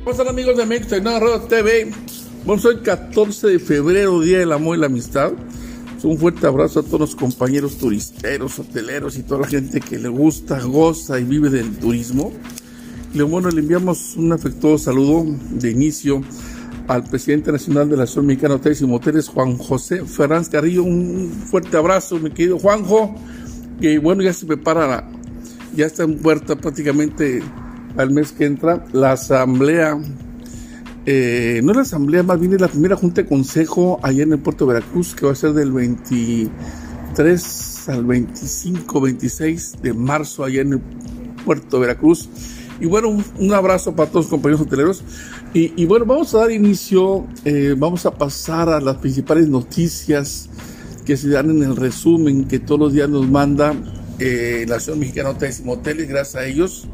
¿Cómo están amigos de México Radio TV? Bueno, soy 14 de febrero, Día del Amor y la Amistad. Un fuerte abrazo a todos los compañeros turisteros, hoteleros y toda la gente que le gusta, goza y vive del turismo. Y bueno, le enviamos un afectuoso saludo de inicio al presidente nacional de la Asociación Mexicana Hoteles y Moteles, Juan José Fernández Carrillo. Un fuerte abrazo, mi querido Juanjo. Que bueno, ya se prepara, ya está en puerta prácticamente al mes que entra la asamblea, eh, no la asamblea, más bien es la primera junta de consejo allá en el puerto de Veracruz, que va a ser del 23 al 25, 26 de marzo allá en el puerto de Veracruz. Y bueno, un, abrazo para todos los compañeros hoteleros. Y, bueno, vamos a dar inicio, eh, vamos a pasar a las principales noticias que se dan en el resumen que todos los días nos manda eh, la Nación Mexicana Hoteles y Moteles, gracias a ellos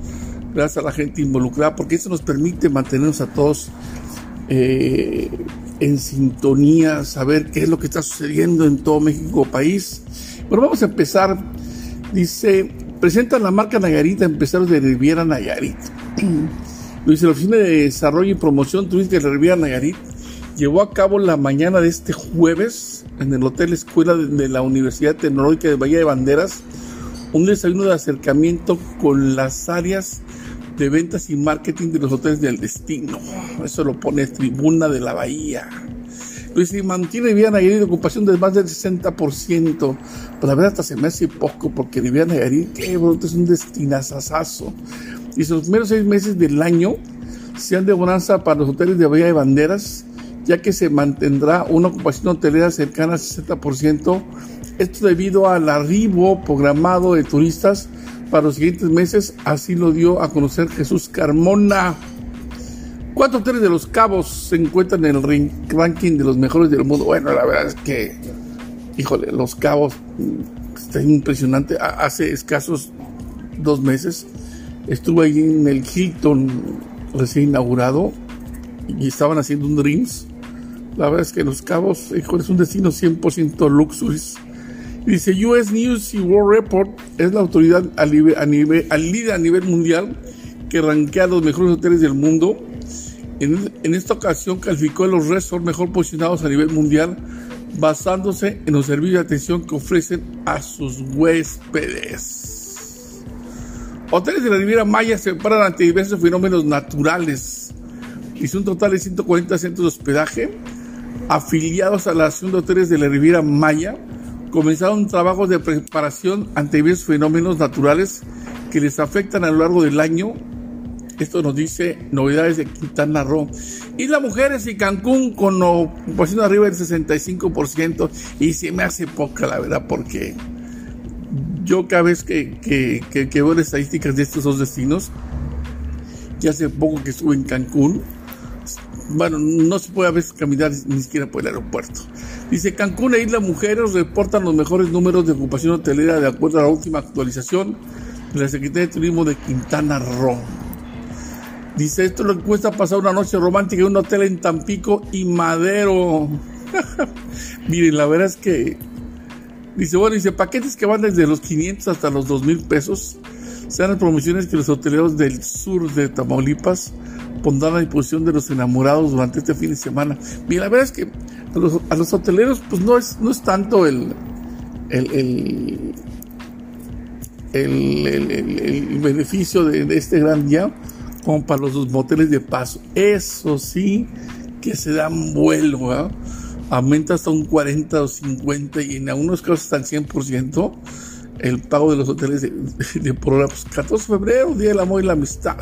gracias a la gente involucrada, porque eso nos permite mantenernos a todos eh, en sintonía, saber qué es lo que está sucediendo en todo México país. Pero vamos a empezar. Dice, presentan la marca Nayarit a empresarios de Riviera Nayarit. Dice, la Oficina de Desarrollo y Promoción Turística de Riviera Nayarit llevó a cabo la mañana de este jueves en el Hotel Escuela de la Universidad Tecnológica de Bahía de Banderas un desayuno de acercamiento con las áreas de ventas y marketing de los hoteles del destino. Eso lo pone Tribuna de la Bahía. Luis, y mantiene Riviera Nayarit ocupación de más del 60%. Pues la verdad hasta se me hace poco porque Riviera Nayarit, qué es un destinazazazo. Y los primeros seis meses del año sean de bonanza para los hoteles de Bahía de Banderas, ya que se mantendrá una ocupación hotelera cercana al 60%. Esto debido al arribo programado de turistas para los siguientes meses, así lo dio a conocer Jesús Carmona. Cuatro hoteles de los cabos se encuentran en el ranking de los mejores del mundo. Bueno, la verdad es que, híjole, los cabos mm, está impresionante. Hace escasos dos meses estuve ahí en el Hilton recién inaugurado y estaban haciendo un Dreams. La verdad es que los cabos, híjole, es un destino 100% luxuries Dice US News y World Report es la autoridad a nivel, a nivel, al líder a nivel mundial que rankea los mejores hoteles del mundo. En, en esta ocasión calificó a los resorts mejor posicionados a nivel mundial basándose en los servicios de atención que ofrecen a sus huéspedes. Hoteles de la Riviera Maya se preparan ante diversos fenómenos naturales. Hizo un total de 140 centros de hospedaje afiliados a la Asociación de Hoteles de la Riviera Maya comenzaron trabajos de preparación ante diversos fenómenos naturales que les afectan a lo largo del año. Esto nos dice novedades de Quintana Roo. Y las mujeres y Cancún con ocupación arriba del 65%. Y se me hace poca, la verdad, porque yo cada vez que, que, que, veo las estadísticas de estos dos destinos, ya hace poco que estuve en Cancún, bueno, no se puede a veces caminar ni siquiera por el aeropuerto. Dice, Cancún e Isla Mujeres reportan los mejores números de ocupación hotelera de acuerdo a la última actualización de la Secretaría de Turismo de Quintana Roo. Dice, esto lo cuesta pasar una noche romántica en un hotel en Tampico y Madero. Miren, la verdad es que... Dice, bueno, dice, paquetes que van desde los 500 hasta los 2 mil pesos. Sean las promociones que los hoteleros del sur de Tamaulipas pondrán a disposición de los enamorados durante este fin de semana. Mira, la verdad es que a los, hoteleros pues no es, no es tanto el, el, el, beneficio de, este gran día como para los moteles de paso. Eso sí que se dan vuelo, aumenta hasta un 40 o 50 y en algunos casos hasta el 100% el pago de los hoteles de, de, programa. 14 de febrero, Día del Amor y la Amistad.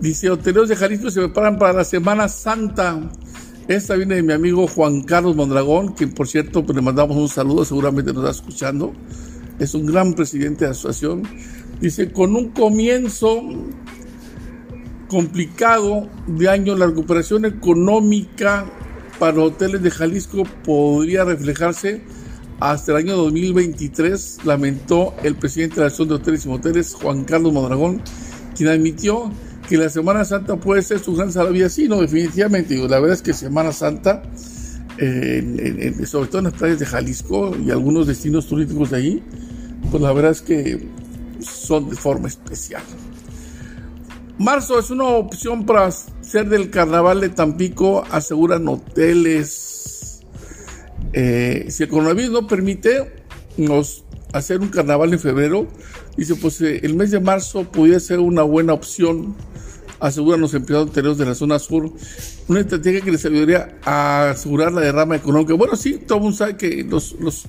Dice, hoteleros de Jalisco se preparan para la Semana Santa. Esta viene de mi amigo Juan Carlos Mondragón, que por cierto pues, le mandamos un saludo, seguramente nos está escuchando. Es un gran presidente de la asociación. Dice, con un comienzo complicado de año, la recuperación económica para los hoteles de Jalisco podría reflejarse hasta el año 2023, lamentó el presidente de la Asociación de Hoteles y Moteles, Juan Carlos Mondragón, quien admitió que la Semana Santa puede ser su gran salida. Sí, no, definitivamente. la verdad es que Semana Santa, sobre todo en las playas de Jalisco y algunos destinos turísticos de ahí, pues la verdad es que son de forma especial. Marzo es una opción para ser del carnaval de Tampico, aseguran hoteles. Eh, si el coronavirus no permite nos hacer un carnaval en febrero, dice, pues eh, el mes de marzo podría ser una buena opción, aseguran los empleados anteriores de la zona sur, una estrategia que les ayudaría a asegurar la derrama económica. Bueno, sí, todo el mundo sabe que los, los,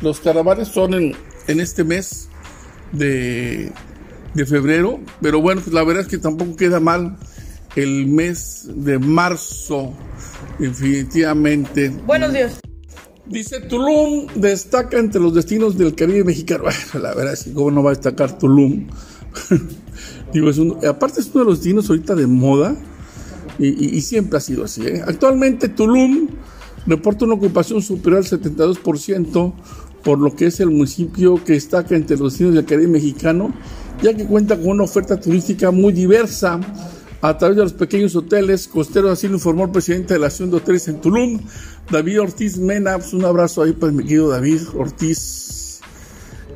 los carnavales son en, en este mes de de febrero, pero bueno, pues la verdad es que tampoco queda mal el mes de marzo, definitivamente. Buenos días. Dice Tulum destaca entre los destinos del Caribe mexicano. Bueno, la verdad es que cómo no va a destacar Tulum. Digo, es un, aparte es uno de los destinos ahorita de moda y, siempre ha sido así. ¿eh? Actualmente Tulum reporta una ocupación superior al 72%, por lo que es el municipio que destaca entre los destinos del Caribe mexicano ya que cuenta con una oferta turística muy diversa a través de los pequeños hoteles costeros, así lo informó el presidente de la Asociación de Hoteles en Tulum, David Ortiz Mena. Pues, un abrazo ahí para mi querido David Ortiz.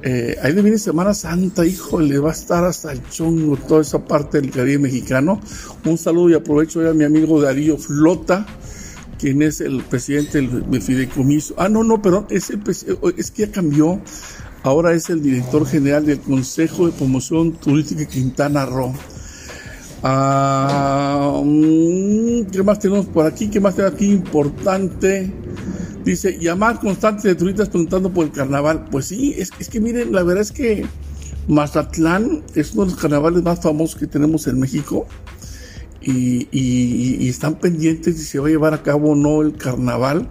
Eh, ahí viene Semana Santa, híjole, va a estar hasta el chongo toda esa parte del Caribe mexicano. Un saludo y aprovecho a mi amigo Darío Flota, quien es el presidente del fideicomiso. Ah, no, no, perdón, es que ya cambió ahora es el director general del Consejo de Promoción Turística Quintana Roo. Ah, mm, ¿Qué más tenemos por aquí? ¿Qué más tenemos aquí importante? Dice, llamadas constantes de turistas preguntando por el carnaval. Pues sí, es, es que miren, la verdad es que Mazatlán es uno de los carnavales más famosos que tenemos en México. Y, están pendientes si se va a llevar a cabo o no el carnaval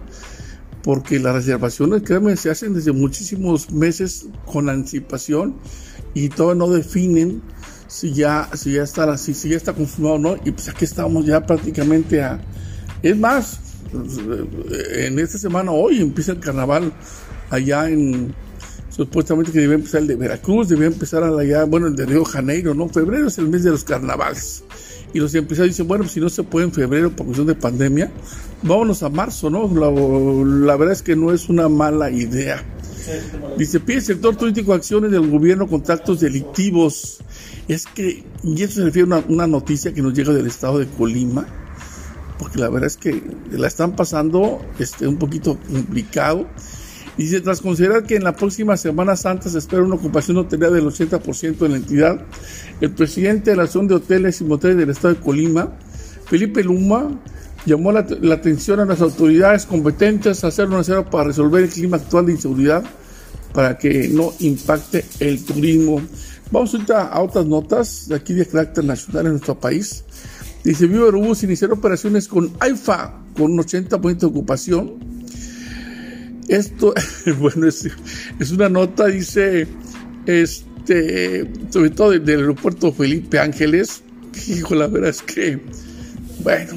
porque las reservaciones, créanme, se hacen desde muchísimos meses con anticipación y todavía no definen si ya, si ya está, si, si ya está confirmado o no, y pues aquí estamos ya prácticamente a, es más, en esta semana, hoy empieza el carnaval allá en, supuestamente que debe empezar el de Veracruz, debe empezar allá, bueno, el de Río Janeiro, ¿no? Febrero es el mes de los carnavales. Y los empresarios dicen, bueno, pues si no se puede en febrero por cuestión de pandemia, vámonos a marzo, ¿no? La, verdad es que no es una mala idea. Dice, pide el sector turístico acciones del gobierno con actos delictivos. Es que, y eso se refiere a una, noticia que nos llega del estado de Colima, porque la verdad es que la están pasando este, un poquito complicado. Dice, tras considerar que en la próxima Semana Santa se espera una ocupación hotelera del 80% en la entidad, el presidente de la zona de hoteles y moteles del estado de Colima, Felipe Luma, llamó la, atención a las autoridades competentes a hacer lo necesario para resolver el clima actual de inseguridad para que no impacte el turismo. Vamos ahorita a otras notas de aquí de carácter nacional en nuestro país. Dice, Viva Aerobús iniciar operaciones con AIFA con un 80% de ocupación esto, bueno, es, es una nota, dice, este, sobre todo del, aeropuerto Felipe Ángeles. Hijo, la verdad es que, bueno,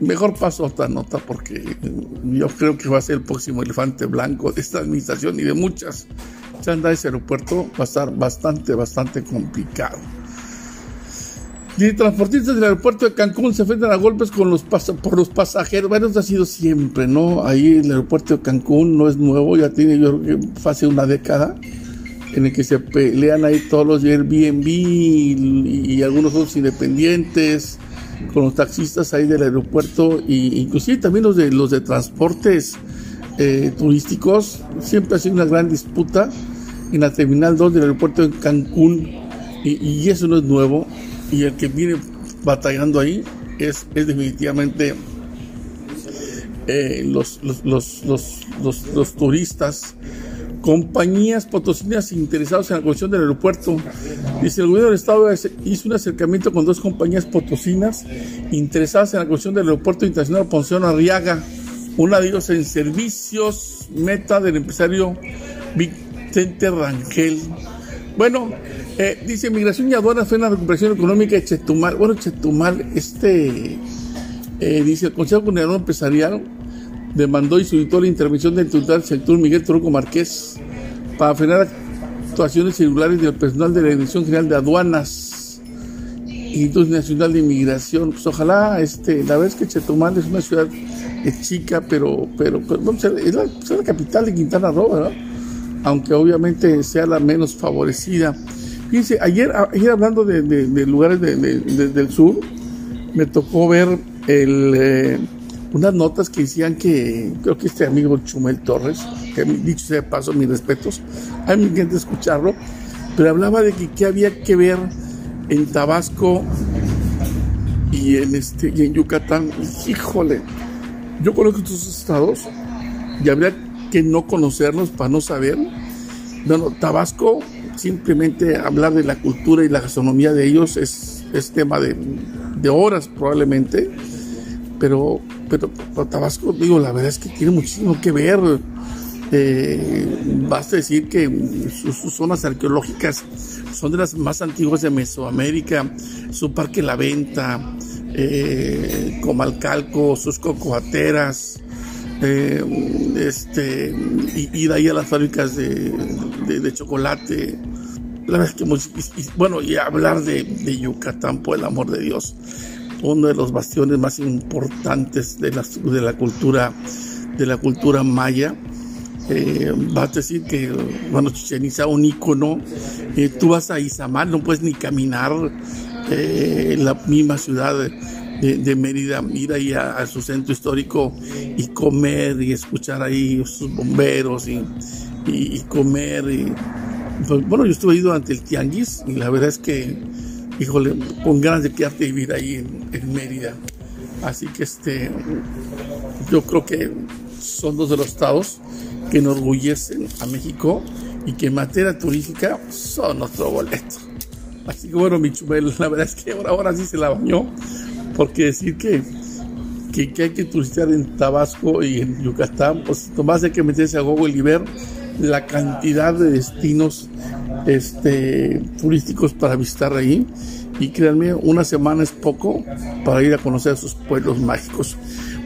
mejor paso a otra nota porque yo creo que va a ser el próximo elefante blanco de esta administración y de muchas. Ya anda ese aeropuerto va a estar bastante, bastante complicado. Y transportistas del aeropuerto de Cancún se enfrentan a golpes con los por los pasajeros. Bueno, eso ha sido siempre, ¿no? Ahí el aeropuerto de Cancún no es nuevo, ya tiene yo creo que hace una década en el que se pelean ahí todos los Airbnb y, algunos otros independientes con los taxistas ahí del aeropuerto e inclusive también los de los de transportes eh, turísticos. Siempre ha sido una gran disputa en la terminal 2 del aeropuerto de Cancún y, y eso no es nuevo y el que viene batallando ahí es, definitivamente eh, los, turistas, compañías potosinas interesados en la construcción del aeropuerto. Dice, el gobierno del estado hizo un acercamiento con dos compañías potosinas interesadas en la construcción del aeropuerto internacional Ponceón Arriaga, una de ellos en servicios, meta del empresario Vicente Rangel. Bueno, eh, dice Migración y Aduanas fue una recuperación económica de Chetumal. Bueno, Chetumal, este, eh, dice el Consejo Coordinador Empresarial demandó y solicitó la intervención del titular del sector Miguel Toroco Márquez para frenar actuaciones irregulares del personal de la Dirección General de Aduanas Instituto Nacional de Inmigración. Pues ojalá, este, la verdad es que Chetumal es una ciudad chica, pero, pero, es, la, es la capital de Quintana Roo, ¿verdad? aunque obviamente sea la menos favorecida. Fíjense, ayer, ayer hablando de, lugares del sur, me tocó ver el, eh, unas notas que decían que, creo que este amigo Chumel Torres, que dicho sea de paso, mis respetos, a mí me encanta escucharlo, pero hablaba de que, que había que ver en Tabasco y en, este, y en Yucatán. Híjole, yo conozco estos estados y habría que no conocerlos para no saber. Bueno, Tabasco, simplemente hablar de la cultura y la gastronomía de ellos es, es tema de, horas probablemente, pero, pero, Tabasco, digo, la verdad es que tiene muchísimo que ver. Eh, basta decir que sus, zonas arqueológicas son de las más antiguas de Mesoamérica, su parque La Venta, eh, Comalcalco, sus cocoateras, eh, este, ir ahí a las fábricas de, chocolate. La verdad es que, bueno, y hablar de, de, Yucatán, por el amor de Dios, uno de los bastiones más importantes de la, de la cultura, de la cultura maya. Eh, vas a decir que, bueno, Chichen Itza, un ícono, eh, tú vas a Izamal, no puedes ni caminar eh, en la misma ciudad de, Mérida, ir ahí a, su centro histórico y comer y escuchar ahí sus bomberos y, y, comer. Y, pues, bueno, yo estuve ahí durante el tianguis y la verdad es que, híjole, con ganas de quedarte a vivir ahí en, en Mérida. Así que este, yo creo que son dos de los estados que enorgullecen a México y que en materia turística son nuestro boleto. Así que bueno, mi chumel, la verdad es que ahora, ahora sí se la bañó porque decir que, que, hay que turistear en Tabasco y en Yucatán, pues nomás hay que meterse a Google y ver la cantidad de destinos este, turísticos para visitar ahí. Y créanme, una semana es poco para ir a conocer sus pueblos mágicos.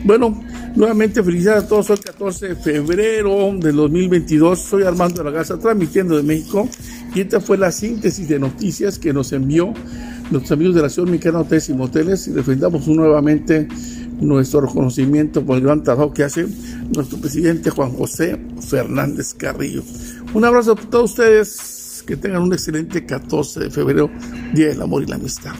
Bueno, nuevamente felicidades a todos. Hoy 14 de febrero del 2022. Soy Armando Ragaza, transmitiendo de México. Y esta fue la síntesis de noticias que nos envió nuestros amigos de la Ciudad Mexicana Hoteles y Moteles y defendamos nuevamente nuestro reconocimiento por el gran trabajo que hace nuestro presidente Juan José Fernández Carrillo. Un abrazo a todos ustedes, que tengan un excelente 14 de febrero, Día del Amor y la Amistad.